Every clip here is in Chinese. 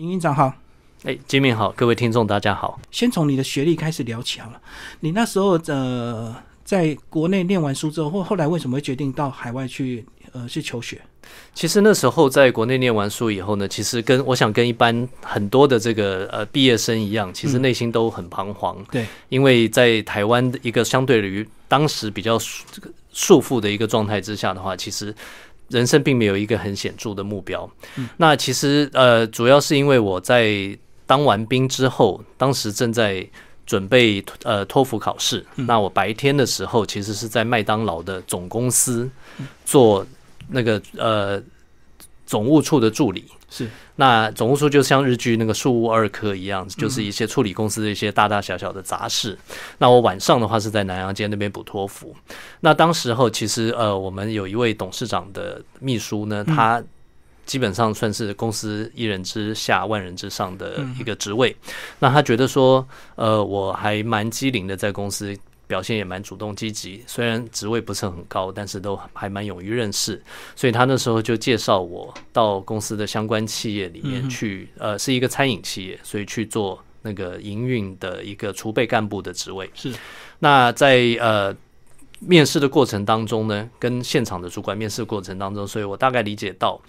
营营长好，哎，金明好，各位听众大家好。先从你的学历开始聊起好了。你那时候呃，在国内念完书之后，或后来为什么会决定到海外去呃去求学？其实那时候在国内念完书以后呢，其实跟我想跟一般很多的这个呃毕业生一样，其实内心都很彷徨。对，因为在台湾一个相对于当时比较这个束缚的一个状态之下的话，其实。人生并没有一个很显著的目标。那其实呃，主要是因为我在当完兵之后，当时正在准备呃托福考试。那我白天的时候，其实是在麦当劳的总公司做那个呃总务处的助理。是，那总务处就像日剧那个《树屋二科》一样，就是一些处理公司的一些大大小小的杂事。那我晚上的话是在南洋街那边补托福。那当时候其实呃，我们有一位董事长的秘书呢，他基本上算是公司一人之下万人之上的一个职位。那他觉得说，呃，我还蛮机灵的，在公司。表现也蛮主动积极，虽然职位不是很高，但是都还蛮勇于认识，所以他那时候就介绍我到公司的相关企业里面去，呃，是一个餐饮企业，所以去做那个营运的一个储备干部的职位。是，那在呃面试的过程当中呢，跟现场的主管面试过程当中，所以我大概理解到。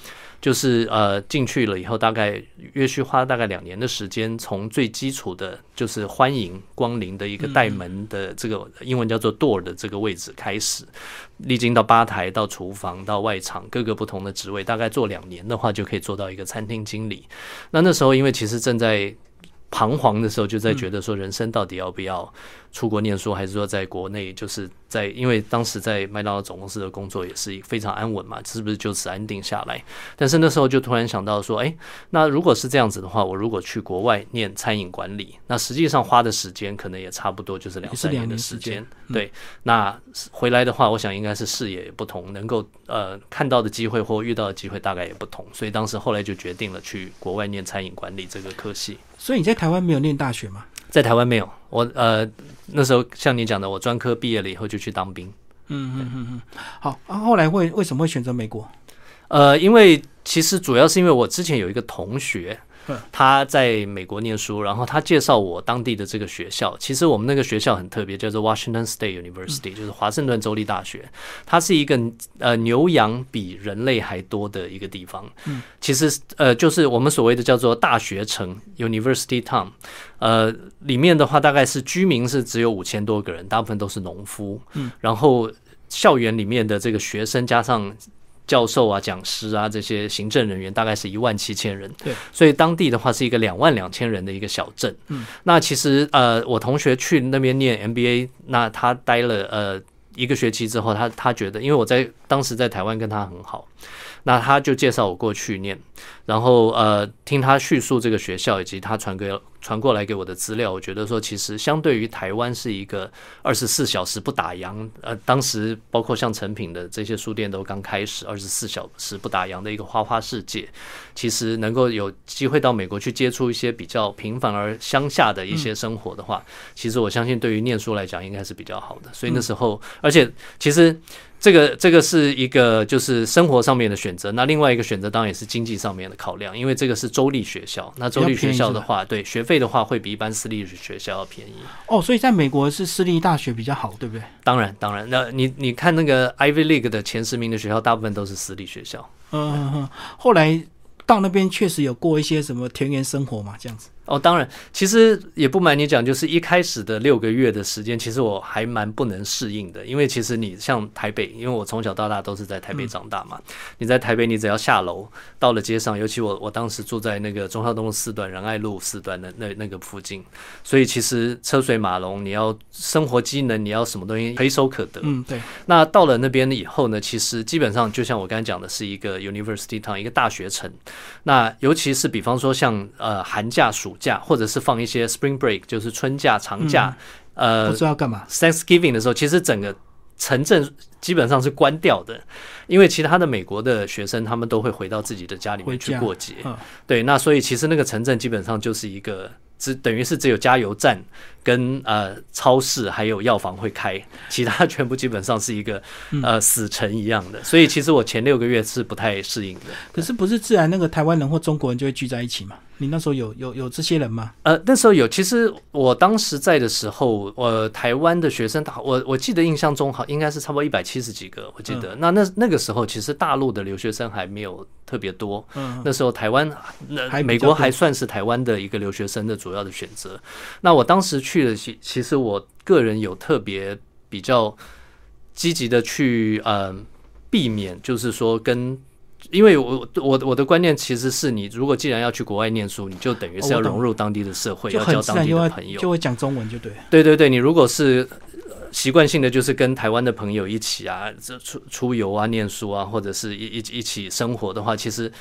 就是呃进去了以后，大概约需花大概两年的时间，从最基础的，就是欢迎光临的一个带门的这个英文叫做 door 的这个位置开始，历经到吧台、到厨房、到外场各个不同的职位，大概做两年的话，就可以做到一个餐厅经理。那那时候因为其实正在彷徨的时候，就在觉得说人生到底要不要出国念书，还是说在国内就是。在，因为当时在麦当劳总公司的工作也是非常安稳嘛，是不是就此安定下来？但是那时候就突然想到说，哎，那如果是这样子的话，我如果去国外念餐饮管理，那实际上花的时间可能也差不多就是两三年的时间。对，那回来的话，我想应该是视野也不同，能够呃看到的机会或遇到的机会大概也不同，所以当时后来就决定了去国外念餐饮管理这个科系。所以你在台湾没有念大学吗？在台湾没有，我呃那时候像你讲的，我专科毕业了以后就去当兵。嗯嗯嗯嗯，好，后来会为什么会选择美国？呃，因为其实主要是因为我之前有一个同学。他在美国念书，然后他介绍我当地的这个学校。其实我们那个学校很特别，叫做 Washington State University，就是华盛顿州立大学。它是一个呃牛羊比人类还多的一个地方。嗯，其实呃就是我们所谓的叫做大学城 University Town。呃，里面的话大概是居民是只有五千多个人，大部分都是农夫。嗯，然后校园里面的这个学生加上。教授啊，讲师啊，这些行政人员大概是一万七千人。对，所以当地的话是一个两万两千人的一个小镇。嗯，那其实呃，我同学去那边念 MBA，那他待了呃一个学期之后，他他觉得，因为我在当时在台湾跟他很好，那他就介绍我过去念。然后呃，听他叙述这个学校以及他传给传过来给我的资料，我觉得说其实相对于台湾是一个二十四小时不打烊，呃，当时包括像成品的这些书店都刚开始二十四小时不打烊的一个花花世界，其实能够有机会到美国去接触一些比较平凡而乡下的一些生活的话，其实我相信对于念书来讲应该是比较好的。所以那时候，而且其实这个这个是一个就是生活上面的选择，那另外一个选择当然也是经济上面的。考量，因为这个是州立学校，那州立学校的话，对学费的话会比一般私立学校要便宜。哦，所以在美国是私立大学比较好，对不对？当然，当然，那你你看那个 Ivy League 的前十名的学校，大部分都是私立学校。嗯，后来到那边确实有过一些什么田园生活嘛，这样子。哦，当然，其实也不瞒你讲，就是一开始的六个月的时间，其实我还蛮不能适应的。因为其实你像台北，因为我从小到大都是在台北长大嘛。你在台北，你只要下楼到了街上，尤其我我当时住在那个中孝东路四段、仁爱路四段的那那个附近，所以其实车水马龙，你要生活机能，你要什么东西，随手可得。嗯，对。那到了那边以后呢，其实基本上就像我刚才讲的，是一个 University Town，一个大学城。那尤其是比方说像呃寒假暑。假或者是放一些 Spring Break，就是春假、长假，呃，不知道干嘛。Thanksgiving 的时候，其实整个城镇基本上是关掉的，因为其他的美国的学生他们都会回到自己的家里面去过节。对，那所以其实那个城镇基本上就是一个只等于是只有加油站跟呃超市还有药房会开，其他全部基本上是一个呃死城一样的。所以其实我前六个月是不太适应的。可是不是自然那个台湾人或中国人就会聚在一起嘛？你那时候有有有这些人吗？呃，那时候有。其实我当时在的时候，我台湾的学生，我我记得印象中好应该是差不多一百七十几个，我记得。那那那个时候，其实大陆的留学生还没有特别多。嗯，那时候台湾，那美国还算是台湾的一个留学生的主要的选择。那我当时去的，其其实我个人有特别比较积极的去呃避免，就是说跟。因为我我我的观念其实是你如果既然要去国外念书，你就等于是要融入当地的社会，要交当地的朋友，就会讲中文就对。对对对，你如果是习惯性的就是跟台湾的朋友一起啊，这出出游啊、念书啊，或者是一一一起生活的话，其实。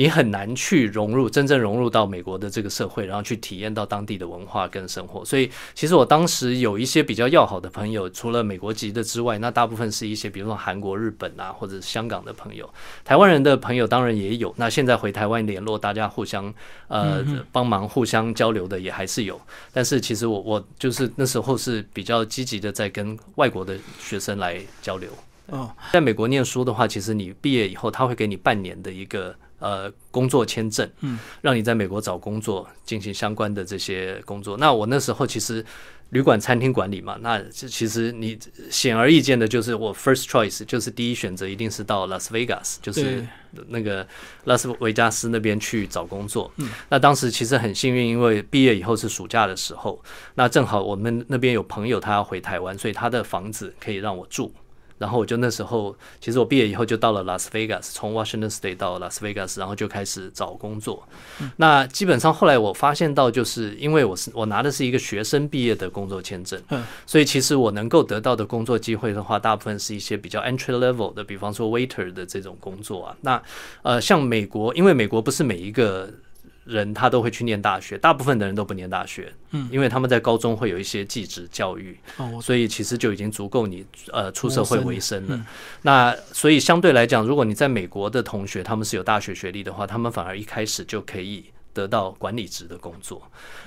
你很难去融入，真正融入到美国的这个社会，然后去体验到当地的文化跟生活。所以，其实我当时有一些比较要好的朋友，除了美国籍的之外，那大部分是一些，比如说韩国、日本啊，或者香港的朋友。台湾人的朋友当然也有。那现在回台湾联络，大家互相呃帮忙、互相交流的也还是有。但是，其实我我就是那时候是比较积极的在跟外国的学生来交流。哦，在美国念书的话，其实你毕业以后，他会给你半年的一个。呃，工作签证，嗯，让你在美国找工作，进行相关的这些工作。那我那时候其实旅馆、餐厅管理嘛，那其实你显而易见的就是我 first choice 就是第一选择一定是到 Las Vegas，就是那个拉斯维加斯那边去找工作。嗯，那当时其实很幸运，因为毕业以后是暑假的时候，那正好我们那边有朋友他要回台湾，所以他的房子可以让我住。然后我就那时候，其实我毕业以后就到了 Las Vegas，从 Washington State 到 Las Vegas，然后就开始找工作。那基本上后来我发现到，就是因为我是我拿的是一个学生毕业的工作签证，所以其实我能够得到的工作机会的话，大部分是一些比较 entry level 的，比方说 waiter 的这种工作啊。那呃，像美国，因为美国不是每一个。人他都会去念大学，大部分的人都不念大学，嗯，因为他们在高中会有一些技职教育，哦，所以其实就已经足够你呃出社会为生了。那所以相对来讲，如果你在美国的同学他们是有大学学历的话，他们反而一开始就可以。得到管理职的工作，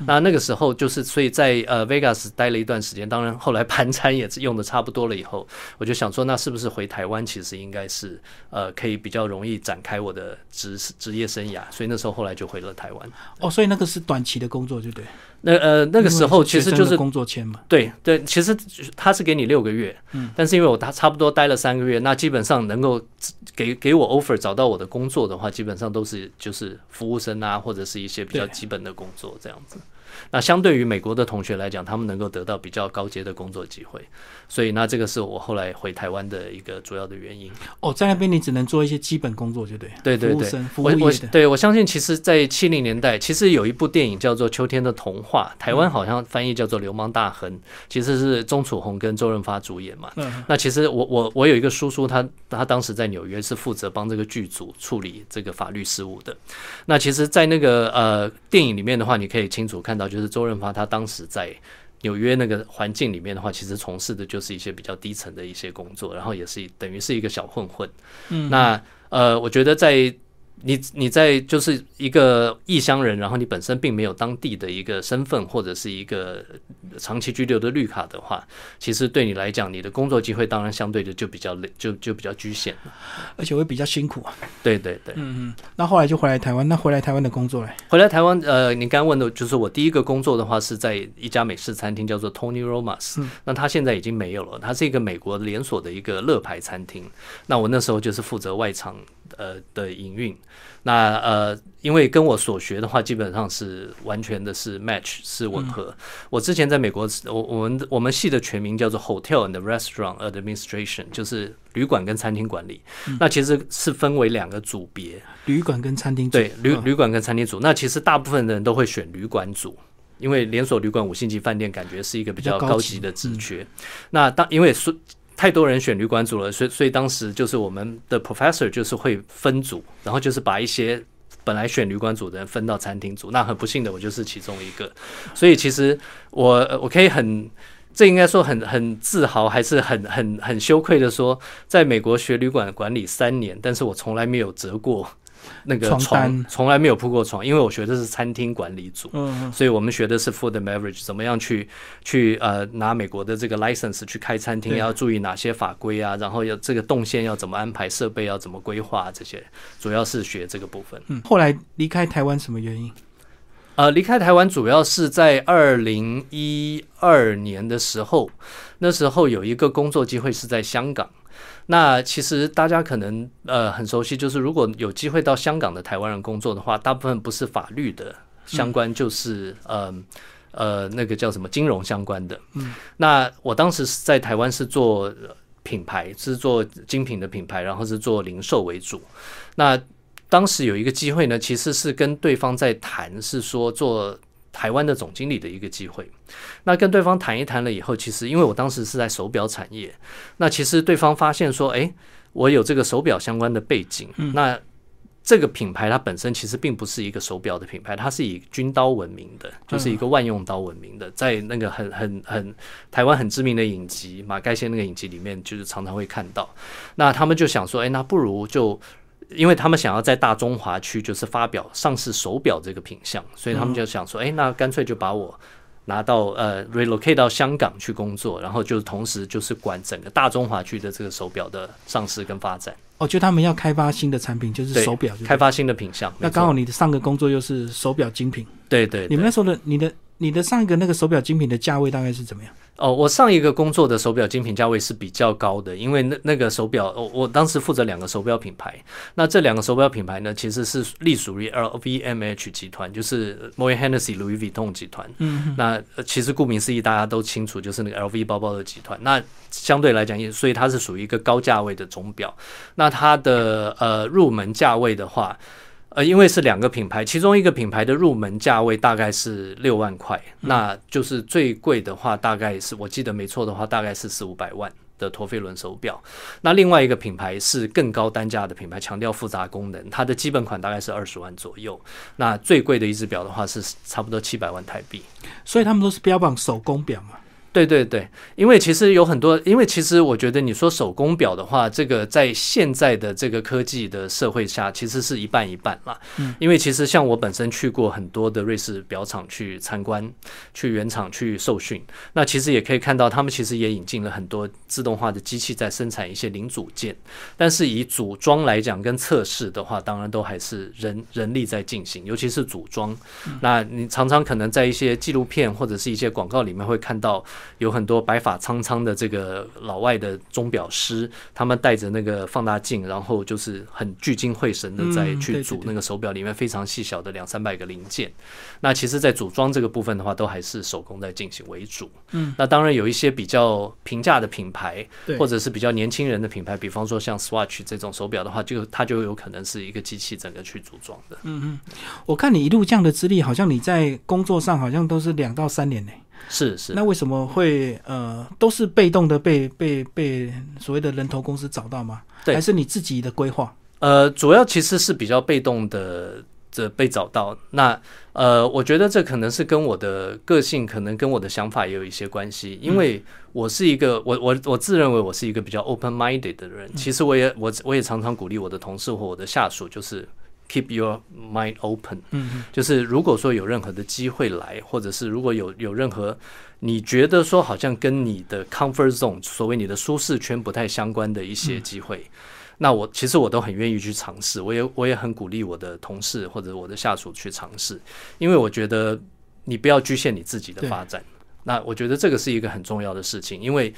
那那个时候就是，所以在呃 Vegas 待了一段时间，当然后来盘餐也是用的差不多了以后，我就想说，那是不是回台湾其实应该是呃可以比较容易展开我的职职业生涯，所以那时候后来就回了台湾。哦，所以那个是短期的工作，对不对？那呃那个时候其实就是工作签嘛。对对，其实他是给你六个月，嗯，但是因为我他差不多待了三个月，那基本上能够给给我 offer 找到我的工作的话，基本上都是就是服务生啊，或者是一些比较基本的工作这样子。那相对于美国的同学来讲，他们能够得到比较高阶的工作机会，所以那这个是我后来回台湾的一个主要的原因。哦，在那边你只能做一些基本工作，就对。对对对，服务我我对我相信，其实，在七零年代，其实有一部电影叫做《秋天的童话》，台湾好像翻译叫做《流氓大亨》，其实是钟楚红跟周润发主演嘛。嗯。那其实我我我有一个叔叔，他他当时在纽约是负责帮这个剧组处理这个法律事务的。那其实，在那个呃电影里面的话，你可以清楚看到。就是周润发，他当时在纽约那个环境里面的话，其实从事的就是一些比较低层的一些工作，然后也是等于是一个小混混。嗯，那呃，我觉得在。你你在就是一个异乡人，然后你本身并没有当地的一个身份或者是一个长期居留的绿卡的话，其实对你来讲，你的工作机会当然相对的就比较累，就就比较局限了，而且会比较辛苦啊。对对对，嗯嗯。那后来就回来台湾，那回来台湾的工作嘞？回来台湾，呃，你刚问的就是我第一个工作的话是在一家美式餐厅，叫做 Tony Romas。嗯。那他现在已经没有了，它是一个美国连锁的一个乐牌餐厅。那我那时候就是负责外场。呃的营运，那呃，因为跟我所学的话，基本上是完全的是 match 是吻合。我之前在美国，我我们我们系的全名叫做 Hotel and Restaurant Administration，就是旅馆跟餐厅管理。那其实是分为两个组别，旅馆跟餐厅对旅旅馆跟餐厅组。那其实大部分的人都会选旅馆组，因为连锁旅馆五星级饭店感觉是一个比较高级的职缺。那当因为说。太多人选旅馆组了，所以所以当时就是我们的 professor 就是会分组，然后就是把一些本来选旅馆组的人分到餐厅组。那很不幸的，我就是其中一个。所以其实我我可以很，这应该说很很自豪，还是很很很羞愧的说，在美国学旅馆管理三年，但是我从来没有折过。那个床从来没有铺过床，因为我学的是餐厅管理组，嗯，所以我们学的是 food and beverage，怎么样去去呃拿美国的这个 license 去开餐厅，要注意哪些法规啊，然后要这个动线要怎么安排，设备要怎么规划这些，主要是学这个部分。嗯，后来离开台湾什么原因？呃，离开台湾主要是在二零一二年的时候，那时候有一个工作机会是在香港。那其实大家可能呃很熟悉，就是如果有机会到香港的台湾人工作的话，大部分不是法律的相关，就是呃呃那个叫什么金融相关的。嗯，那我当时是在台湾是做品牌，是做精品的品牌，然后是做零售为主。那当时有一个机会呢，其实是跟对方在谈，是说做。台湾的总经理的一个机会，那跟对方谈一谈了以后，其实因为我当时是在手表产业，那其实对方发现说，哎，我有这个手表相关的背景，那这个品牌它本身其实并不是一个手表的品牌，它是以军刀闻名的，就是一个万用刀闻名的，在那个很很很台湾很知名的影集马盖先那个影集里面，就是常常会看到。那他们就想说，哎，那不如就。因为他们想要在大中华区就是发表上市手表这个品相，所以他们就想说，哎，那干脆就把我拿到呃 relocate 到香港去工作，然后就同时就是管整个大中华区的这个手表的上市跟发展。哦，就他们要开发新的产品，就是手表，开发新的品相。那刚好你的上个工作又是手表精品，对对。你们那时候的你的你的上一个那个手表精品的价位大概是怎么样？哦，我上一个工作的手表精品价位是比较高的，因为那那个手表，我我当时负责两个手表品牌，那这两个手表品牌呢，其实是隶属于 LVMH 集团，就是 Moet Hennessy Louis Vuitton 集团。嗯，那其实顾名思义，大家都清楚，就是那个 LV 包包的集团。那相对来讲，也所以它是属于一个高价位的钟表。那它的呃入门价位的话。呃，因为是两个品牌，其中一个品牌的入门价位大概是六万块，那就是最贵的话，大概是我记得没错的话，大概是四五百万的陀飞轮手表。那另外一个品牌是更高单价的品牌，强调复杂功能，它的基本款大概是二十万左右。那最贵的一只表的话是差不多七百万台币。所以他们都是标榜手工表嘛。对对对，因为其实有很多，因为其实我觉得你说手工表的话，这个在现在的这个科技的社会下，其实是一半一半嘛。嗯，因为其实像我本身去过很多的瑞士表厂去参观，去原厂去受训，那其实也可以看到，他们其实也引进了很多自动化的机器在生产一些零组件，但是以组装来讲跟测试的话，当然都还是人人力在进行，尤其是组装。那你常常可能在一些纪录片或者是一些广告里面会看到。有很多白发苍苍的这个老外的钟表师，他们带着那个放大镜，然后就是很聚精会神的在去组那个手表里面非常细小的两三百个零件。那其实，在组装这个部分的话，都还是手工在进行为主。嗯，那当然有一些比较平价的品牌，或者是比较年轻人的品牌，比方说像 Swatch 这种手表的话，就它就有可能是一个机器整个去组装的。嗯嗯，我看你一路这样的资历，好像你在工作上好像都是两到三年呢。是是，那为什么会呃都是被动的被被被所谓的人头公司找到吗？对，还是你自己的规划？呃，主要其实是比较被动的这被找到。那呃，我觉得这可能是跟我的个性，可能跟我的想法也有一些关系。因为我是一个我我我自认为我是一个比较 open minded 的人。其实我也我我也常常鼓励我的同事或我的下属，就是。Keep your mind open，嗯，就是如果说有任何的机会来，或者是如果有有任何你觉得说好像跟你的 comfort zone，所谓你的舒适圈不太相关的一些机会，那我其实我都很愿意去尝试，我也我也很鼓励我的同事或者我的下属去尝试，因为我觉得你不要局限你自己的发展。那我觉得这个是一个很重要的事情，因为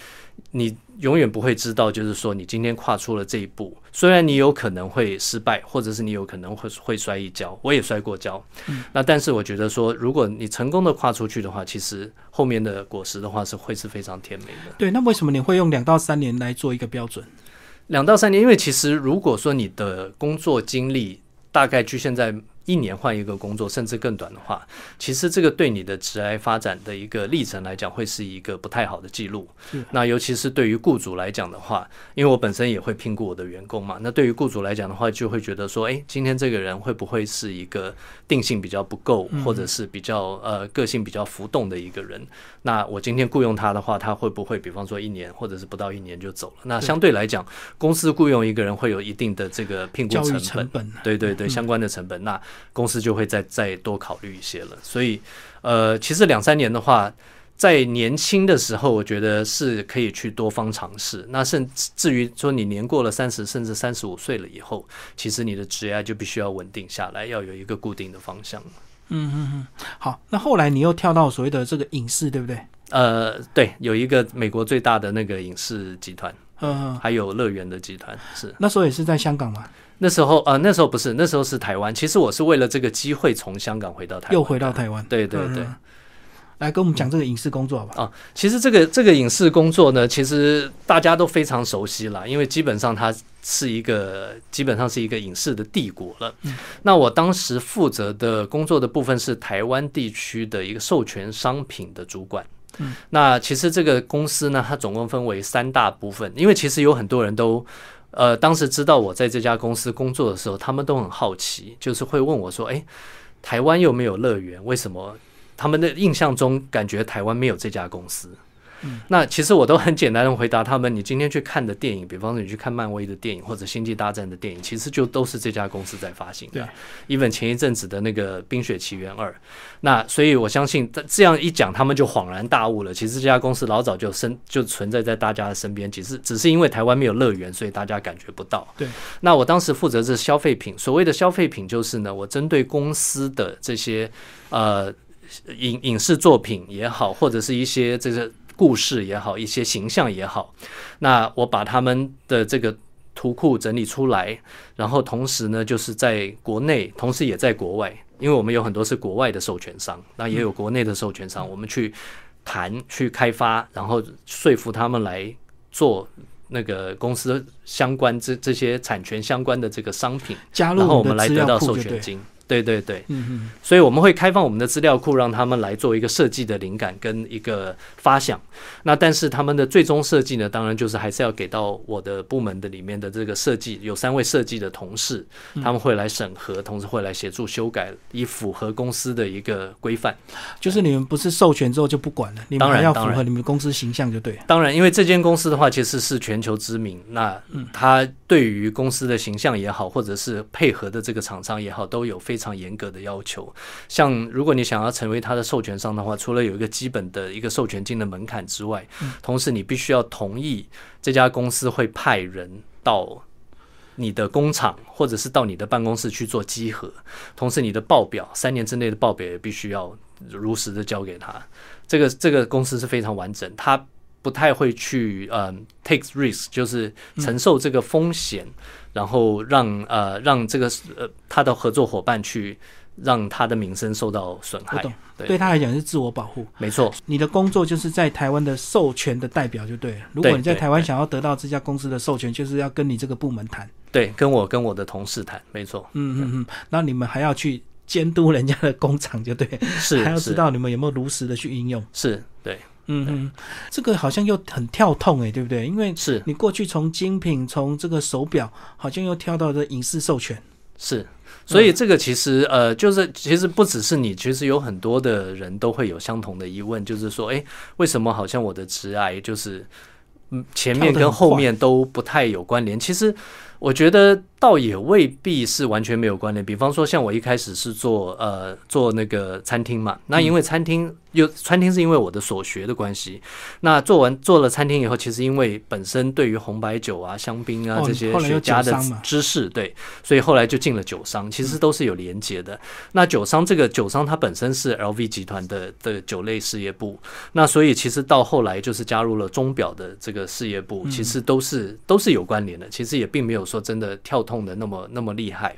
你永远不会知道，就是说你今天跨出了这一步，虽然你有可能会失败，或者是你有可能会会摔一跤，我也摔过跤。嗯那但是我觉得说，如果你成功的跨出去的话，其实后面的果实的话是会是非常甜美的。对，那为什么你会用两到三年来做一个标准？两到三年，因为其实如果说你的工作经历大概局限在。一年换一个工作，甚至更短的话，其实这个对你的职业发展的一个历程来讲，会是一个不太好的记录。那尤其是对于雇主来讲的话，因为我本身也会评估我的员工嘛，那对于雇主来讲的话，就会觉得说，哎，今天这个人会不会是一个定性比较不够，或者是比较呃个性比较浮动的一个人？那我今天雇佣他的话，他会不会比方说一年或者是不到一年就走了？那相对来讲，公司雇佣一个人会有一定的这个评估成本，对对对，相关的成本。那公司就会再再多考虑一些了，所以，呃，其实两三年的话，在年轻的时候，我觉得是可以去多方尝试。那甚至于说你年过了三十，甚至三十五岁了以后，其实你的职业就必须要稳定下来，要有一个固定的方向。嗯嗯嗯，好，那后来你又跳到所谓的这个影视，对不对？呃，对，有一个美国最大的那个影视集团，嗯，还有乐园的集团是。那时候也是在香港吗？那时候呃，那时候不是，那时候是台湾。其实我是为了这个机会从香港回到台湾，又回到台湾。对对对。来跟我们讲这个影视工作吧。啊，其实这个这个影视工作呢，其实大家都非常熟悉了，因为基本上它是一个基本上是一个影视的帝国了。那我当时负责的工作的部分是台湾地区的一个授权商品的主管。那其实这个公司呢，它总共分为三大部分，因为其实有很多人都呃，当时知道我在这家公司工作的时候，他们都很好奇，就是会问我说：“哎，台湾又没有乐园，为什么？”他们的印象中，感觉台湾没有这家公司。那其实我都很简单的回答他们：你今天去看的电影，比方说你去看漫威的电影或者星际大战的电影，其实就都是这家公司在发行的。even 前一阵子的那个《冰雪奇缘二》，那所以我相信这样一讲，他们就恍然大悟了。其实这家公司老早就生就存在在大家的身边，只是只是因为台湾没有乐园，所以大家感觉不到。对。那我当时负责是消费品，所谓的消费品就是呢，我针对公司的这些呃。影影视作品也好，或者是一些这个故事也好，一些形象也好，那我把他们的这个图库整理出来，然后同时呢，就是在国内，同时也在国外，因为我们有很多是国外的授权商，那也有国内的授权商，我们去谈、去开发，然后说服他们来做那个公司相关这这些产权相关的这个商品，加入然后我们来得到授权金。对对对，嗯嗯，所以我们会开放我们的资料库，让他们来做一个设计的灵感跟一个发想。那但是他们的最终设计呢，当然就是还是要给到我的部门的里面的这个设计，有三位设计的同事，他们会来审核，同时会来协助修改，以符合公司的一个规范。就是你们不是授权之后就不管了，你们要符合你们公司形象就对。当然，因为这间公司的话，其实是全球知名，那它对于公司的形象也好，或者是配合的这个厂商也好，都有非。非常严格的要求，像如果你想要成为他的授权商的话，除了有一个基本的一个授权金的门槛之外，同时你必须要同意这家公司会派人到你的工厂或者是到你的办公室去做稽核，同时你的报表三年之内的报表也必须要如实的交给他。这个这个公司是非常完整，他不太会去嗯 take risk，就是承受这个风险。然后让呃让这个呃他的合作伙伴去让他的名声受到损害，对他来讲是自我保护。没错，你的工作就是在台湾的授权的代表就对了。如果你在台湾想要得到这家公司的授权，就是要跟你这个部门谈。对，跟我跟我的同事谈，没错。嗯嗯嗯，那你们还要去监督人家的工厂，就对，是还要知道你们有没有如实的去应用。是对。嗯嗯，这个好像又很跳痛哎，对不对？因为是你过去从精品从这个手表，好像又跳到这影视授权，是，所以这个其实呃，就是其实不只是你，其实有很多的人都会有相同的疑问，就是说，哎，为什么好像我的直癌就是嗯前面跟后面都不太有关联？其实我觉得。倒也未必是完全没有关联。比方说，像我一开始是做呃做那个餐厅嘛，那因为餐厅又餐厅是因为我的所学的关系。那做完做了餐厅以后，其实因为本身对于红白酒啊、香槟啊这些雪茄的知识，对，所以后来就进了酒商，其实都是有连接的。那酒商这个酒商它本身是 LV 集团的的酒类事业部，那所以其实到后来就是加入了钟表的这个事业部，其实都是都是有关联的。其实也并没有说真的跳通。的那么那么厉害，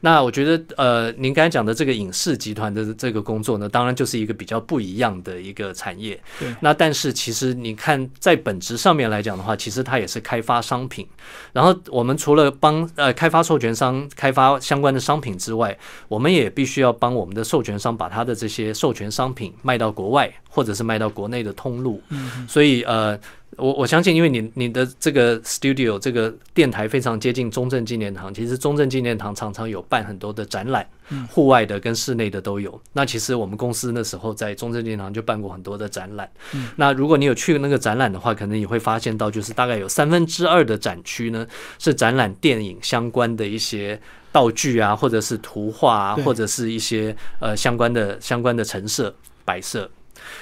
那我觉得呃，您刚才讲的这个影视集团的这个工作呢，当然就是一个比较不一样的一个产业。对，那但是其实你看在本质上面来讲的话，其实它也是开发商品。然后我们除了帮呃开发授权商开发相关的商品之外，我们也必须要帮我们的授权商把他的这些授权商品卖到国外，或者是卖到国内的通路。嗯，所以呃。我我相信，因为你你的这个 studio 这个电台非常接近中正纪念堂，其实中正纪念堂常常有办很多的展览，户外的跟室内的都有。那其实我们公司那时候在中正纪念堂就办过很多的展览。那如果你有去那个展览的话，可能你会发现到，就是大概有三分之二的展区呢是展览电影相关的一些道具啊，或者是图画啊，或者是一些呃相关的相关的陈设摆设。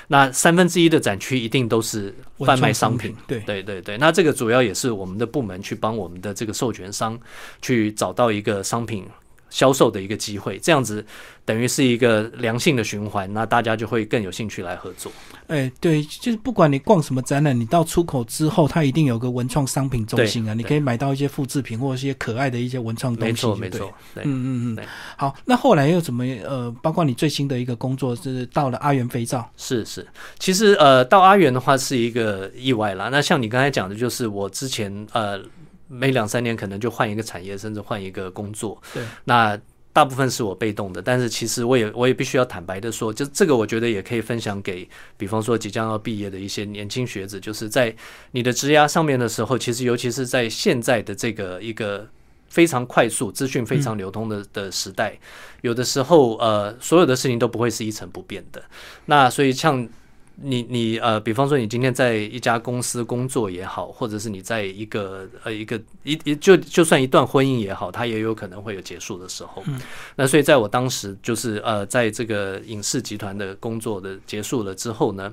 那三分之一的展区一定都是贩卖商品，对对对对。那这个主要也是我们的部门去帮我们的这个授权商去找到一个商品销售的一个机会，这样子等于是一个良性的循环，那大家就会更有兴趣来合作。哎，对，就是不管你逛什么展览，你到出口之后，它一定有个文创商品中心啊，你可以买到一些复制品或者一些可爱的一些文创东西。没错，没错。嗯嗯嗯。好，那后来又怎么呃，包括你最新的一个工作是到了阿元肥皂。是是，其实呃，到阿元的话是一个意外啦。那像你刚才讲的，就是我之前呃。每两三年可能就换一个产业，甚至换一个工作。对，那大部分是我被动的，但是其实我也我也必须要坦白的说，就这个我觉得也可以分享给，比方说即将要毕业的一些年轻学子，就是在你的职涯上面的时候，其实尤其是在现在的这个一个非常快速、资讯非常流通的的时代，有的时候呃，所有的事情都不会是一成不变的。那所以像。你你呃，比方说你今天在一家公司工作也好，或者是你在一个呃一个一一就就算一段婚姻也好，它也有可能会有结束的时候。那所以在我当时就是呃，在这个影视集团的工作的结束了之后呢。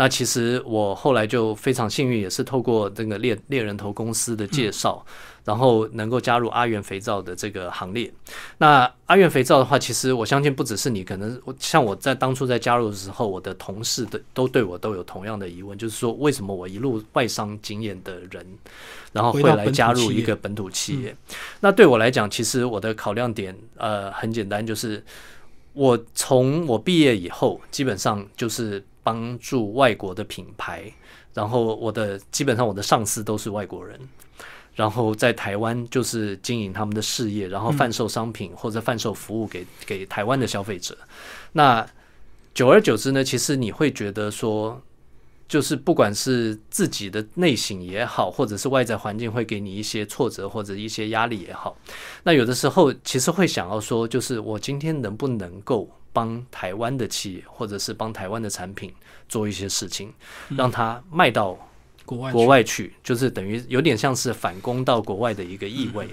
那其实我后来就非常幸运，也是透过这个猎猎人头公司的介绍，然后能够加入阿元肥皂的这个行列。那阿元肥皂的话，其实我相信不只是你，可能像我在当初在加入的时候，我的同事的都对我都有同样的疑问，就是说为什么我一路外商经验的人，然后会来加入一个本土企业？那对我来讲，其实我的考量点呃很简单，就是我从我毕业以后，基本上就是。帮助外国的品牌，然后我的基本上我的上司都是外国人，然后在台湾就是经营他们的事业，然后贩售商品或者贩售服务给给台湾的消费者。那久而久之呢，其实你会觉得说。就是不管是自己的内省也好，或者是外在环境会给你一些挫折或者一些压力也好，那有的时候其实会想要说，就是我今天能不能够帮台湾的企业，或者是帮台湾的产品做一些事情，让它卖到国外国外去，就是等于有点像是反攻到国外的一个意味。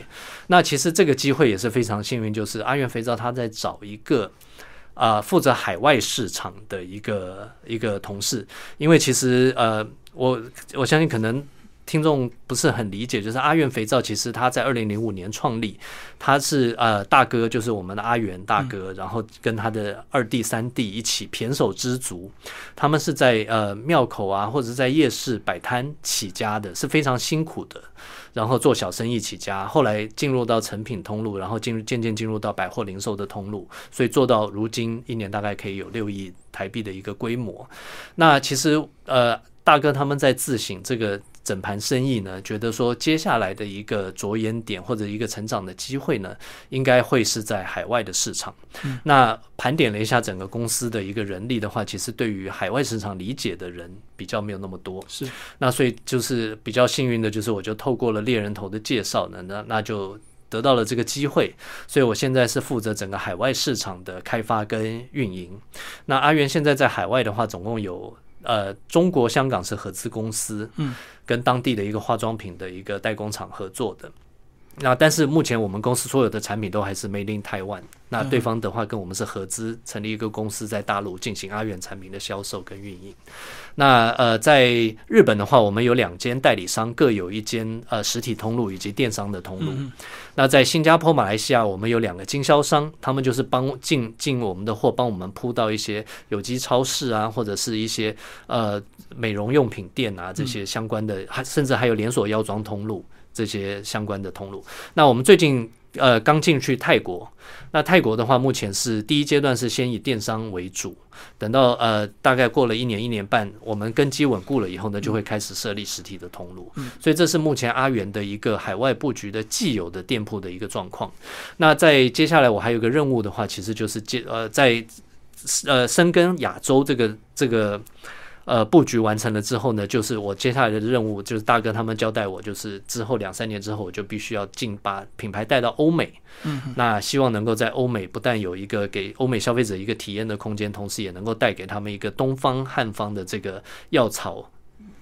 那其实这个机会也是非常幸运，就是阿元肥皂他在找一个。啊，负责海外市场的一个一个同事，因为其实呃，我我相信可能听众不是很理解，就是阿元肥皂其实他在二零零五年创立，他是呃大哥，就是我们的阿元大哥，然后跟他的二弟三弟一起胼手知足，他们是在呃庙口啊或者在夜市摆摊起家的，是非常辛苦的。然后做小生意起家，后来进入到成品通路，然后进入渐渐进入到百货零售的通路，所以做到如今一年大概可以有六亿台币的一个规模。那其实呃，大哥他们在自省这个。整盘生意呢，觉得说接下来的一个着眼点或者一个成长的机会呢，应该会是在海外的市场。那盘点了一下整个公司的一个人力的话，其实对于海外市场理解的人比较没有那么多。是，那所以就是比较幸运的，就是我就透过了猎人头的介绍呢，那那就得到了这个机会。所以我现在是负责整个海外市场的开发跟运营。那阿元现在在海外的话，总共有。呃，中国香港是合资公司，嗯，跟当地的一个化妆品的一个代工厂合作的。那但是目前我们公司所有的产品都还是 Made in Taiwan。那对方的话跟我们是合资成立一个公司，在大陆进行阿元产品的销售跟运营。那呃，在日本的话，我们有两间代理商，各有一间呃实体通路以及电商的通路。那在新加坡、马来西亚，我们有两个经销商，他们就是帮进进我们的货，帮我们铺到一些有机超市啊，或者是一些呃美容用品店啊这些相关的，还甚至还有连锁药妆通路。这些相关的通路，那我们最近呃刚进去泰国，那泰国的话，目前是第一阶段是先以电商为主，等到呃大概过了一年一年半，我们根基稳固了以后呢，就会开始设立实体的通路。所以这是目前阿元的一个海外布局的既有的店铺的一个状况。那在接下来我还有个任务的话，其实就是接呃在呃深耕亚洲这个这个。呃，布局完成了之后呢，就是我接下来的任务，就是大哥他们交代我，就是之后两三年之后，我就必须要进把品牌带到欧美。嗯，那希望能够在欧美不但有一个给欧美消费者一个体验的空间，同时也能够带给他们一个东方汉方的这个药草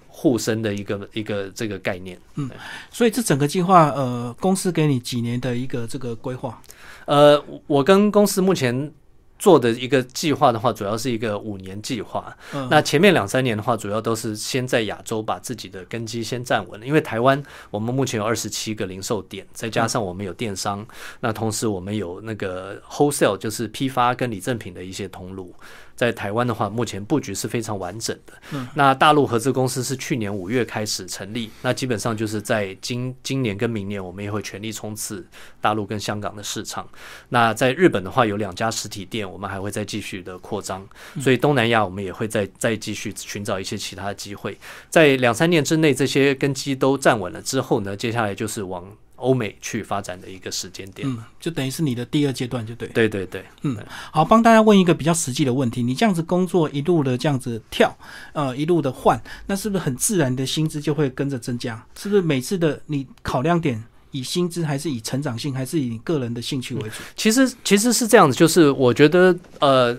护身的一个一个这个概念。嗯，所以这整个计划，呃，公司给你几年的一个这个规划？呃，我跟公司目前。做的一个计划的话，主要是一个五年计划。嗯那前面两三年的话，主要都是先在亚洲把自己的根基先站稳了。因为台湾我们目前有二十七个零售点，再加上我们有电商，那同时我们有那个 wholesale，就是批发跟礼赠品的一些通路。在台湾的话，目前布局是非常完整的。嗯那大陆合资公司是去年五月开始成立，那基本上就是在今今年跟明年，我们也会全力冲刺大陆跟香港的市场。那在日本的话，有两家实体店，我们还会再继续的扩张。所以东南亚我们也会再再继续寻找一些其他的机会。在两三年之内，这些根基都站稳了之后呢，接下来就是往欧美去发展的一个时间点。嗯，就等于是你的第二阶段，就对。对对对，嗯好，帮大家问一个比较实际的问题：你这样子工作一路的这样子跳，呃，一路的换，那是不是很自然的薪资就会跟着增加？是不是每次的你考量点以薪资，还是以成长性，还是以你个人的兴趣为主？其实其实是这样子，就是我觉得呃。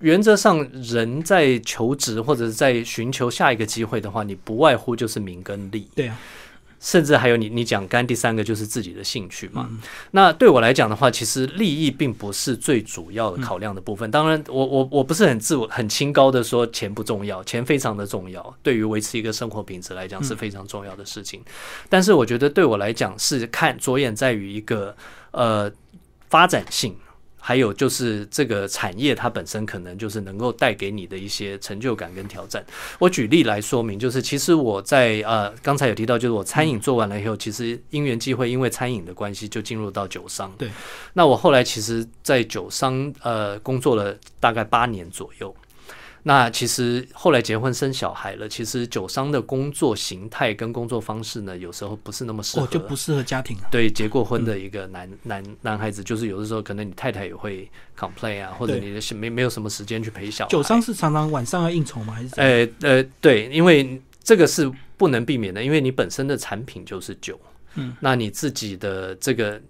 原则上，人在求职或者是在寻求下一个机会的话，你不外乎就是名跟利。对啊，甚至还有你你讲干第三个就是自己的兴趣嘛。嗯那对我来讲的话，其实利益并不是最主要的考量的部分。当然我，我我不是很自我很清高的说钱不重要，钱非常的重要，对于维持一个生活品质来讲是非常重要的事情。但是我觉得对我来讲是看着眼在于一个呃发展性。还有就是这个产业它本身可能就是能够带给你的一些成就感跟挑战。我举例来说明，就是其实我在呃刚才有提到，就是我餐饮做完了以后，其实因缘际会，因为餐饮的关系就进入到酒商。对，那我后来其实，在酒商呃工作了大概八年左右。那其实后来结婚生小孩了，其实酒商的工作形态跟工作方式呢，有时候不是那么适合。哦，就不适合家庭啊。对结过婚的一个男、男男孩子，就是有的时候可能你太太也会 complain 啊，或者你的没没有什么时间去陪小孩。酒商是常常晚上要应酬吗？还是怎么样？呃呃，对，因为这个是不能避免的，因为你本身的产品就是酒，嗯，那你自己的这个。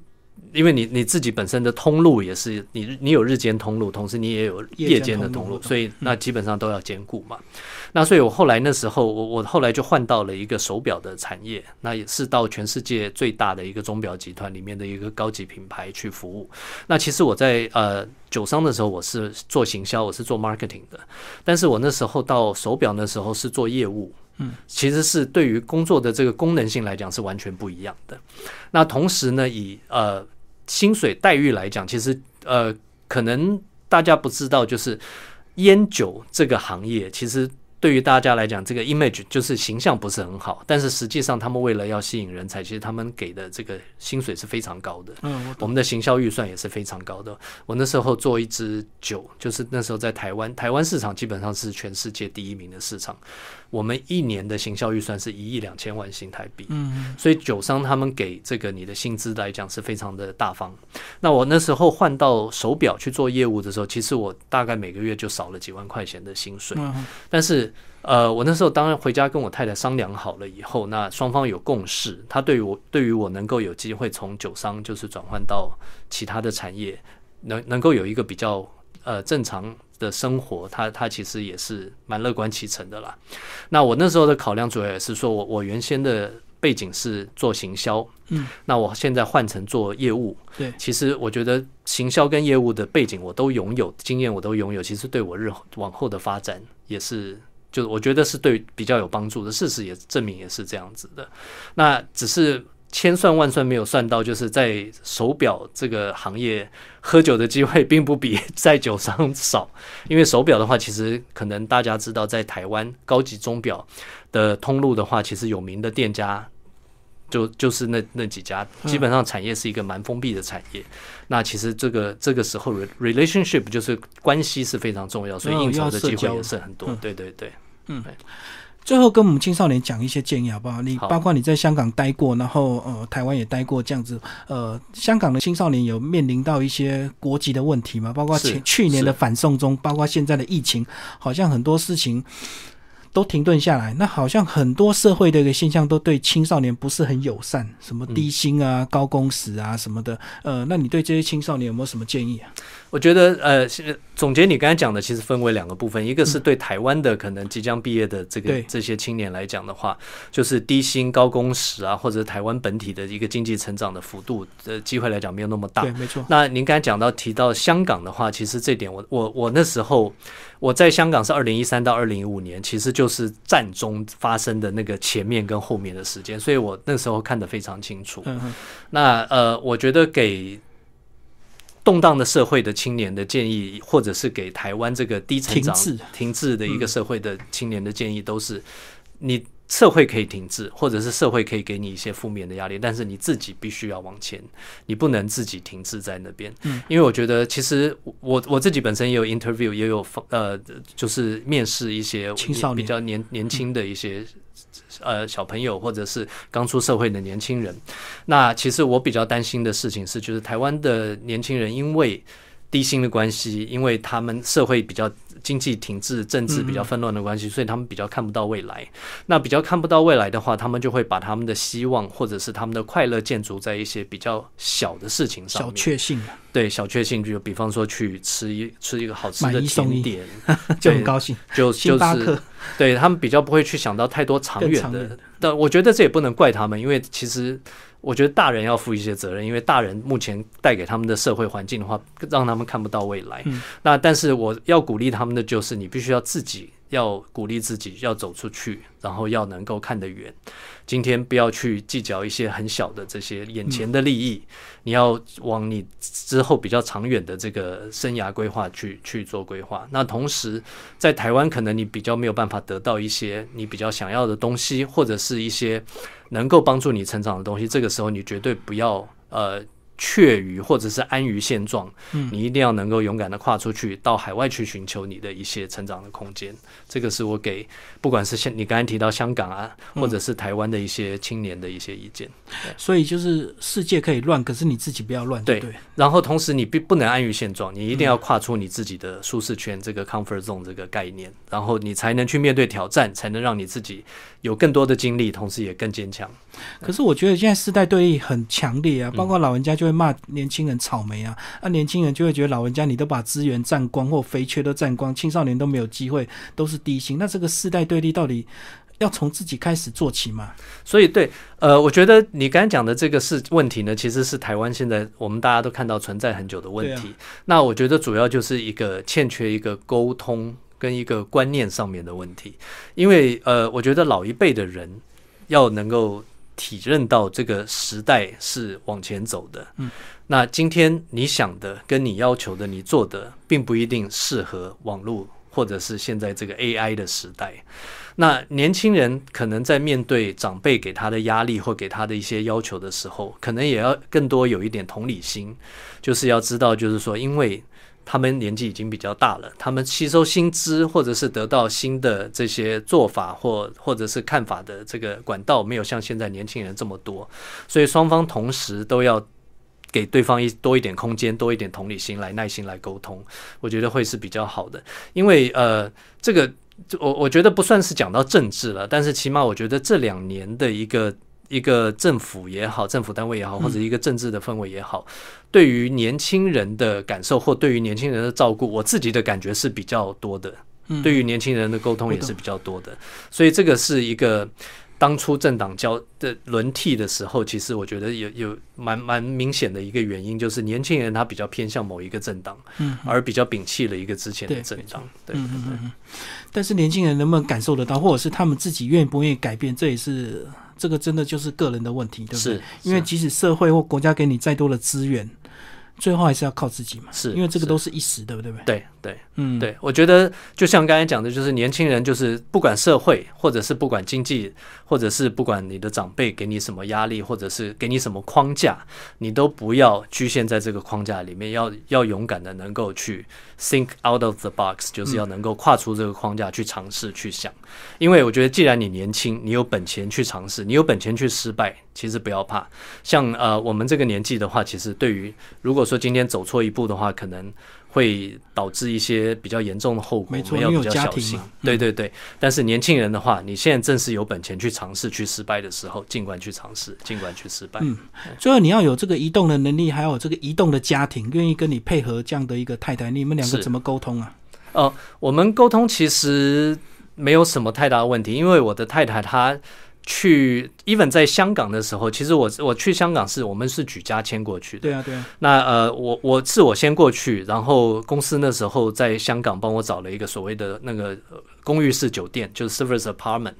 因为你你自己本身的通路也是你你有日间通路，同时你也有夜间的通路，所以那基本上都要兼顾嘛。那所以我后来那时候我我后来就换到了一个手表的产业，那也是到全世界最大的一个钟表集团里面的一个高级品牌去服务。那其实我在呃酒商的时候，我是做行销，我是做 marketing 的，但是我那时候到手表那时候是做业务。嗯，其实是对于工作的这个功能性来讲是完全不一样的。那同时呢，以呃薪水待遇来讲，其实呃可能大家不知道，就是烟酒这个行业，其实对于大家来讲，这个 image 就是形象不是很好，但是实际上他们为了要吸引人才，其实他们给的这个薪水是非常高的。嗯，我我。们的行销预算也是非常高的。我那时候做一支酒，就是那时候在台湾，台湾市场基本上是全世界第一名的市场。我们一年的行销预算是一亿两千万新台币。嗯，所以酒商他们给这个你的薪资来讲是非常的大方。那我那时候换到手表去做业务的时候，其实我大概每个月就少了几万块钱的薪水。嗯，但是呃，我那时候当然回家跟我太太商量好了以后，那双方有共识，他对于我对于我能够有机会从酒商就是转换到其他的产业，能能够有一个比较呃正常的生活，他他其实也是蛮乐观其成的啦。那我那时候的考量主要也是说我我原先的背景是做行销，嗯，那我现在换成做业务，对，其实我觉得行销跟业务的背景我都拥有，经验我都拥有，其实对我日后往后的发展也是。就我觉得是对比较有帮助的，事实也证明也是这样子的。那只是千算万算没有算到，就是在手表这个行业喝酒的机会并不比 在酒商少。因为手表的话，其实可能大家知道，在台湾高级钟表的通路的话，其实有名的店家。就就是那那几家，基本上产业是一个蛮封闭的产业。那其实这个这个时候，re-，relationship 就是关系是非常重要，所以哦应酬的机会也是很多。嗯对对对。最后跟我们青少年讲一些建议好不好？你包括你在香港待过，然后呃台湾也待过，这样子呃香港的青少年有面临到一些国籍的问题吗？包括是前去年的反送中，包括现在的疫情，好像很多事情都停顿下来，那好像很多社会的一个现象都对青少年不是很友善，什么低薪啊、高工时啊什么的。呃，那你对这些青少年有没有什么建议啊？我觉得，呃，总结你刚才讲的，其实分为两个部分，一个是对台湾的可能即将毕业的这个这些青年来讲的话，就是低薪高工时啊，或者台湾本体的一个经济成长的幅度的机会来讲没有那么大。对，没错。那您刚才讲到提到香港的话，其实这点我我我那时候我在香港是二零一三到二零一五年，其实就是战中发生的那个前面跟后面的时间，所以我那时候看得非常清楚。嗯那呃，我觉得给。动荡的社会的青年的建议，或者是给台湾这个低成长、停滞的一个社会的青年的建议，都是你社会可以停滞，或者是社会可以给你一些负面的压力，但是你自己必须要往前，你不能自己停滞在那边。嗯，因为我觉得其实我我自己本身也有 interview，也有呃，就是面试一些青少年比较年年轻的一些。呃，小朋友或者是刚出社会的年轻人，那其实我比较担心的事情是，就是台湾的年轻人因为低薪的关系，因为他们社会比较。经济停滞、政治比较纷乱的关系，所以他们比较看不到未来。那比较看不到未来的话，他们就会把他们的希望或者是他们的快乐建筑在一些比较小的事情上面。小确幸对小确幸，就比方说去吃一吃一个好吃的甜点，就很高兴。就就是对他们比较不会去想到太多长远的。但我觉得这也不能怪他们，因为其实。我觉得大人要负一些责任，因为大人目前带给他们的社会环境的话，让他们看不到未来。那但是我要鼓励他们的就是，你必须要自己要鼓励自己，要走出去，然后要能够看得远。今天不要去计较一些很小的这些眼前的利益，你要往你之后比较长远的这个生涯规划去去做规划。那同时，在台湾可能你比较没有办法得到一些你比较想要的东西，或者是一些能够帮助你成长的东西。这个时候，你绝对不要呃。怯于或者是安于现状，嗯，你一定要能够勇敢的跨出去，到海外去寻求你的一些成长的空间。这个是我给不管是像你刚才提到香港啊，或者是台湾的一些青年的一些意见。所以就是世界可以乱，可是你自己不要乱。对，然后同时你必不能安于现状，你一定要跨出你自己的舒适圈，这个 comfort zone 这个概念，然后你才能去面对挑战，才能让你自己有更多的精力，同时也更坚强。可是我觉得现在世代对立很强烈啊，包括老人家就会。骂年轻人草莓啊，那年轻人就会觉得老人家你都把资源占光或肥缺都占光，青少年都没有机会，都是低薪。那这个世代对立到底要从自己开始做起吗？所以，对，呃，我觉得你刚才讲的这个是问题呢，其实是台湾现在我们大家都看到存在很久的问题。那我觉得主要就是一个欠缺一个沟通跟一个观念上面的问题，因为呃，我觉得老一辈的人要能够。体认到这个时代是往前走的，嗯，那今天你想的跟你要求的你做的，并不一定适合网络或者是现在这个 AI 的时代。那年轻人可能在面对长辈给他的压力或给他的一些要求的时候，可能也要更多有一点同理心，就是要知道，就是说，因为。他们年纪已经比较大了，他们吸收新知或者是得到新的这些做法或或者是看法的这个管道没有像现在年轻人这么多，所以双方同时都要给对方一多一点空间，多一点同理心来耐心来沟通，我觉得会是比较好的。因为呃，这个我我觉得不算是讲到政治了，但是起码我觉得这两年的一个。一个政府也好，政府单位也好，或者一个政治的氛围也好，对于年轻人的感受或对于年轻人的照顾，我自己的感觉是比较多的。对于年轻人的沟通也是比较多的，所以这个是一个。当初政党交的轮替的时候，其实我觉得有有蛮蛮明显的一个原因，就是年轻人他比较偏向某一个政党，嗯，而比较摒弃了一个之前的政党，对对对。但是年轻人能不能感受得到，或者是他们自己愿不愿意改变，这也是这个真的就是个人的问题，对不对？因为即使社会或国家给你再多的资源。最后还是要靠自己嘛，是因为这个都是一时的，对不对？对对，嗯，对，我觉得就像刚才讲的，就是年轻人就是不管社会，或者是不管经济，或者是不管你的长辈给你什么压力，或者是给你什么框架，你都不要局限在这个框架里面，要要勇敢的能够去 think out of the box，就是要能够跨出这个框架去尝试去想。因为我觉得，既然你年轻，你有本钱去尝试，你有本钱去失败，其实不要怕。像呃我们这个年纪的话，其实对于如果说今天走错一步的话，可能会导致一些比较严重的后果，没错我们要比较小心。对对对，但是年轻人的话，你现在正是有本钱去尝试、去失败的时候，尽管去尝试，尽管去失败。嗯最后你要有这个移动的能力，还有这个移动的家庭，愿意跟你配合这样的一个太太，你们两个怎么沟通啊？哦，我们沟通其实没有什么太大的问题，因为我的太太她去，even 在香港的时候，其实我我去香港是我们是举家迁过去的。对啊，对啊，那呃，我我是我先过去，然后公司那时候在香港帮我找了一个所谓的那个呃公寓式酒店，就是 service apartment，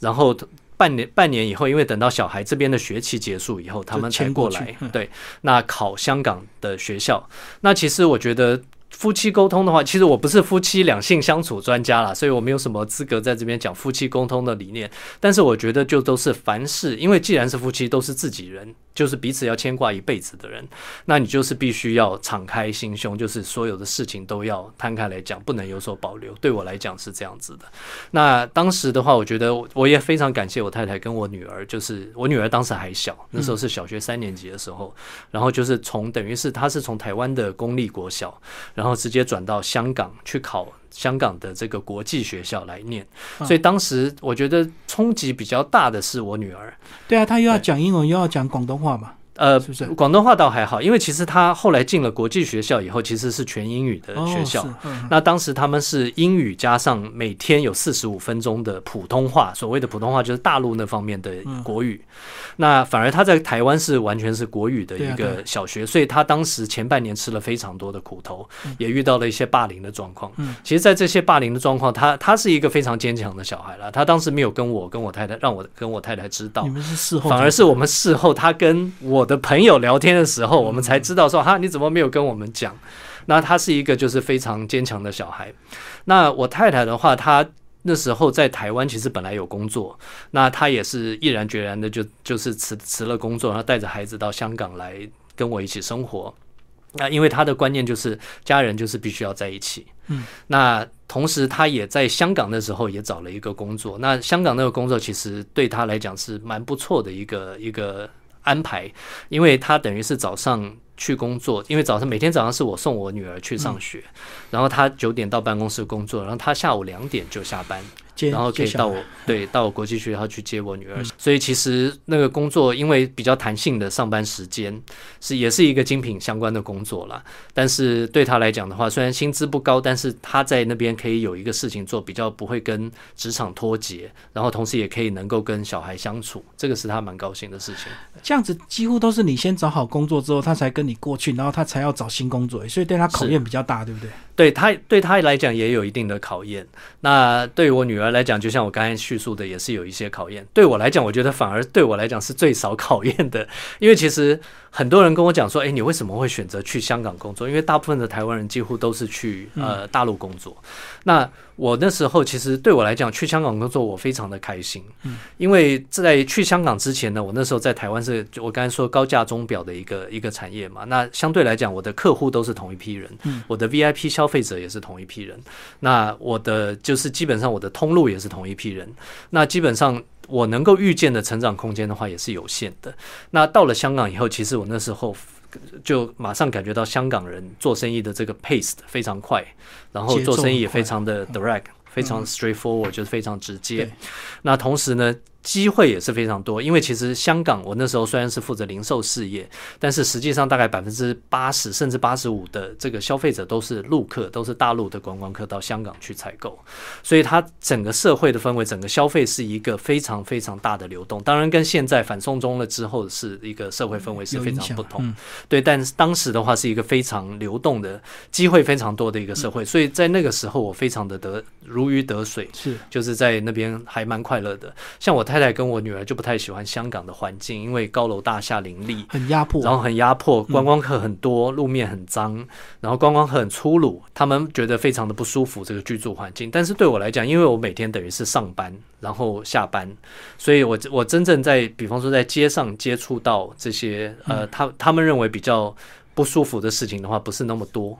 然后。半年半年以后，因为等到小孩这边的学期结束以后，他们才迁过来嗯。对，那考香港的学校。那其实我觉得夫妻沟通的话，其实我不是夫妻两性相处专家啦，所以我没有什么资格在这边讲夫妻沟通的理念。但是我觉得就都是凡事，因为既然是夫妻，都是自己人，就是彼此要牵挂一辈子的人，那你就是必须要敞开心胸，就是所有的事情都要摊开来讲，不能有所保留。对我来讲是这样子的。那当时的话，我觉得我也非常感谢我太太跟我女儿，就是我女儿当时还小，那时候是小学三年级的时候，然后就是从等于是她是从台湾的公立国小，然后直接转到香港去考。香港的这个国际学校来念，所以当时我觉得冲击比较大的是我女儿，对啊，她又要讲英文，又要讲广东话嘛，呃是不是，广东话倒还好，因为其实他后来进了国际学校以后，其实是全英语的哦，学校。那当时他们是英语加上每天有四十五分钟的普通话，所谓的普通话就是大陆那方面的嗯国语。那反而他在台湾是完全是国语的一个小学，所以他当时前半年吃了非常多的苦头，也遇到了一些霸凌的状况。嗯其实，在这些霸凌的状况，他他是一个非常坚强的小孩了。他当时没有跟我跟我太太让我跟我太太知道你，们是事后，反而是我们事后他跟我的朋友聊天的时候，我们才知道说哈，你怎么没有跟我们讲？那他是一个就是非常坚强的小孩。那我太太的话，她那时候在台湾其实本来有工作，那她也是毅然决然的就就是辞辞了工作，然后带着孩子到香港来跟我一起生活。那因为她的观念就是家人就是必须要在一起。嗯，那同时她也在香港的时候也找了一个工作。那香港那个工作其实对她来讲是蛮不错的一个一个安排，因为他等于是早上去工作，因为早上每天早上是我送我女儿去上学，然后他九点到办公室工作，然后他下午两点就下班，接然后可以到我对到我国际学校去接我女儿，所以其实那个工作因为比较弹性的上班时间，是也是一个精品相关的工作啦。但是对他来讲的话，虽然薪资不高，但是他在那边可以有一个事情做，比较不会跟职场脱节，然后同时也可以能够跟小孩相处，这个是他蛮高兴的事情。这样子几乎都是你先找好工作之后，他才跟你过去，然后他才要找新工作，所以对他考验比较大，对不对？对他对他来讲也有一定的考验。那对于我女儿来讲，就像我刚才叙述的，也是有一些考验。对我来讲，我觉得反而对我来讲是最少考验的，因为其实很多人跟我讲说，诶，你为什么会选择去香港工作？因为大部分的台湾人几乎都是去呃大陆工作。那我那时候其实对我来讲，去香港工作我非常的开心，嗯。因为在去香港之前呢，我那时候在台湾是我刚才说高价钟表的一个一个产业嘛，那相对来讲，我的客户都是同一批人，我的 VIP 消费者也是同一批人，那我的就是基本上我的通路也是同一批人，那基本上。我能够预见的成长空间的话，也是有限的。那到了香港以后，其实我那时候就马上感觉到香港人做生意的这个 pace 非常快，然后做生意也非常的 direct，非常 straightforward，就是非常直接。那同时呢，机会也是非常多，因为其实香港我那时候虽然是负责零售事业，但是实际上大概百分之八十甚至八十五的这个消费者都是陆客，都是大陆的观光客到香港去采购，所以它整个社会的氛围，整个消费是一个非常非常大的流动。当然，跟现在反送中了之后是一个社会氛围是非常不同。嗯对，但是当时的话是一个非常流动的机会非常多的一个社会，所以在那个时候我非常的得如鱼得水，是就是在那边还蛮快乐的。像我太太太跟我女儿就不太喜欢香港的环境，因为高楼大厦林立，很压迫，然后很压迫，观光客很多，路面很脏，然后观光客很粗鲁，他们觉得非常的不舒服这个居住环境。但是对我来讲，因为我每天等于是上班，然后下班，所以我我真正在比方说在街上接触到这些呃，他他们认为比较。不舒服的事情的话，不是那么多，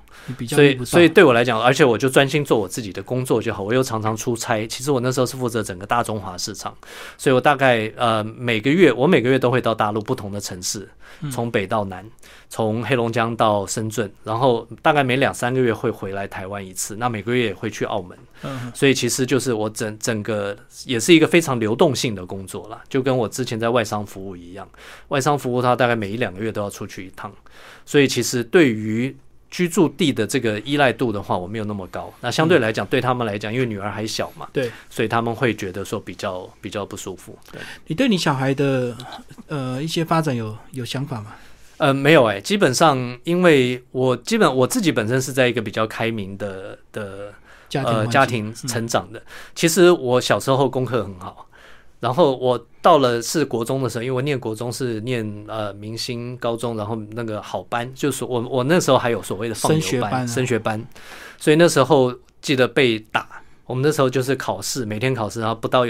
所以所以对我来讲，而且我就专心做我自己的工作就好。我又常常出差，其实我那时候是负责整个大中华市场，所以我大概呃每个月我每个月都会到大陆不同的城市，嗯从北到南，从黑龙江到深圳，然后大概每两三个月会回来台湾一次，那每个月也会去澳门。嗯所以其实就是我整整个也是一个非常流动性的工作啦，就跟我之前在外商服务一样，外商服务它大概每一两个月都要出去一趟，所以其实对于居住地的这个依赖度的话，我没有那么高。那相对来讲，对他们来讲，因为女儿还小嘛，对所以他们会觉得说比较比较不舒服。对，你对你小孩的呃一些发展有有想法吗？呃，没有哎、基本上因为我基本我自己本身是在一个比较开明的的呃家庭环境嗯家庭成长的。其实我小时候功课很好，然后我到了是国中的时候，因为我念国中是念呃明星高中，然后那个好班，就是我我那时候还有所谓的放牛班、升学班啊升学班，所以那时候记得被打。我们那时候就是考试，每天考试，然后不到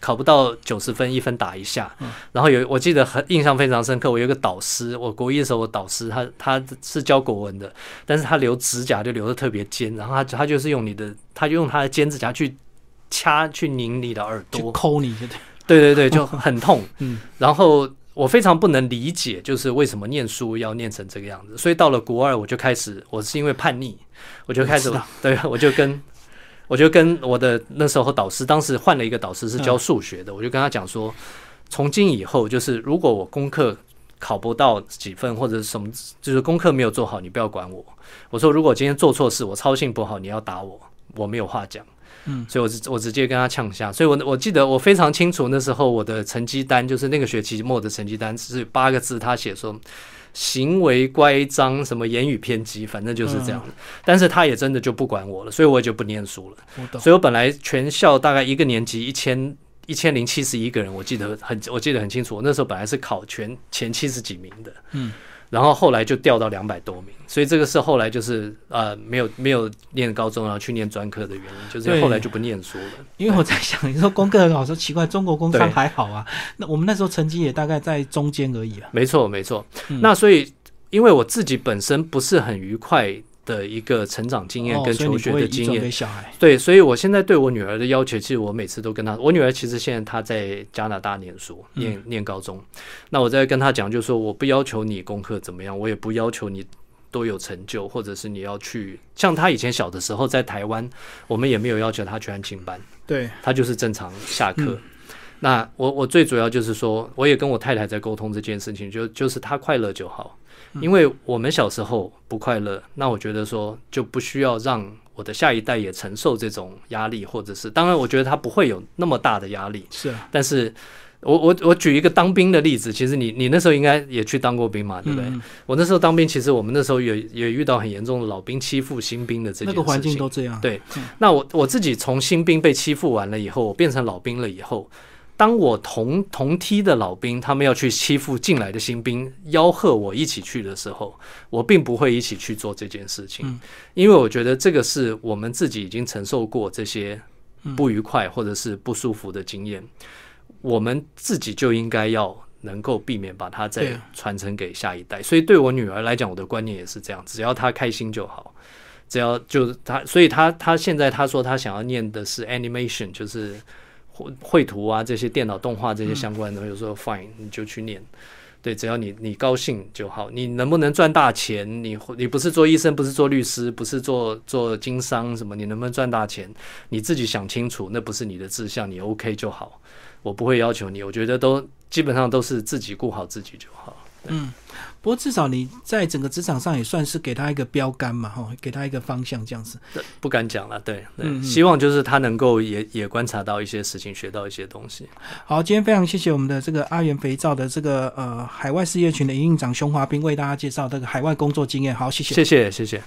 考不到九十分，一分打一下。嗯然后有我记得很印象非常深刻，我有一个导师，我国一的时候我导师他他是教国文的，但是他留指甲就留的特别尖，然后他他就是用你的，他就用他的尖指甲去掐去拧你的耳去朵，抠你，对对？对就很 痛。嗯，然后我非常不能理解，就是为什么念书要念成这个样子。所以到了国二，我就开始，我是因为叛逆，我就开始对我就跟我就跟我的那时候导师，当时换了一个导师是教数学的，我就跟他讲说，从今以后，就是如果我功课考不到几分或者是什么，就是功课没有做好，你不要管我。我说，如果今天做错事，我操性不好，你要打我，我没有话讲。嗯，所以我直我直接跟他呛下，所以我我记得我非常清楚，那时候我的成绩单就是那个学期末的成绩单是八个字，他写说行为乖张，什么言语偏激，反正就是这样的。但是他也真的就不管我了，所以我也就不念书了。所以我本来全校大概一个年级一千一千零七十一个人，我记得很我记得很清楚。我那时候本来是考全前七十几名的，嗯，然后后来就掉到两百多名，所以这个是后来就是呃没有没有念高中，然后去念专科的原因，就是后来就不念书了。因为我在想，你说功课很好，说奇怪，中国工商还好啊，那我们那时候成绩也大概在中间而已啊。没错，没错。嗯那所以，因为我自己本身不是很愉快的一个成长经验跟求学的经验。对，所以我现在对我女儿的要求，其实我每次都跟她，我女儿其实现在她在加拿大念书，念念高中。那我在跟她讲，就是说我不要求你功课怎么样，我也不要求你多有成就，或者是你要去像她以前小的时候在台湾，我们也没有要求她去安亲班。对，他就是正常下课。嗯那我我最主要就是说，我也跟我太太在沟通这件事情，就就是他快乐就好，嗯因为我们小时候不快乐，那我觉得说就不需要让我的下一代也承受这种压力，或者是当然，我觉得他不会有那么大的压力，是啊，但是。我我我举一个当兵的例子，其实你你那时候应该也去当过兵嘛，对不对？嗯我那时候当兵，其实我们那时候也也遇到很严重的老兵欺负新兵的这件事情。那个环境都这样。对那我我自己从新兵被欺负完了以后，我变成老兵了以后，当我同同梯的老兵他们要去欺负进来的新兵，吆喝我一起去的时候，我并不会一起去做这件事情，嗯因为我觉得这个是我们自己已经承受过这些嗯不愉快或者是不舒服的经验，我们自己就应该要。能够避免把它再传承给下一代，所以对我女儿来讲，我的观念也是这样，只要她开心就好。只要就是他，所以他他现在他说他想要念的是 animation，就是绘绘图啊这些电脑动画这些相关的，有时候 fine 你就去念。对，只要你你高兴就好。你能不能赚大钱？你你不是做医生，不是做律师，不是做做经商什么？你能不能赚大钱？你自己想清楚，那不是你的志向，你 OK 就好。我不会要求你，我觉得都基本上都是自己顾好自己就好。嗯，不过至少你在整个职场上也算是给他一个标杆嘛，哈，给他一个方向这样子。不敢讲了，对对，希望就是他能够也也观察到一些事情，学到一些东西。好，今天非常谢谢我们的这个阿元肥皂的这个呃海外事业群的营运长熊华斌为大家介绍这个海外工作经验。好，谢谢。谢谢谢谢。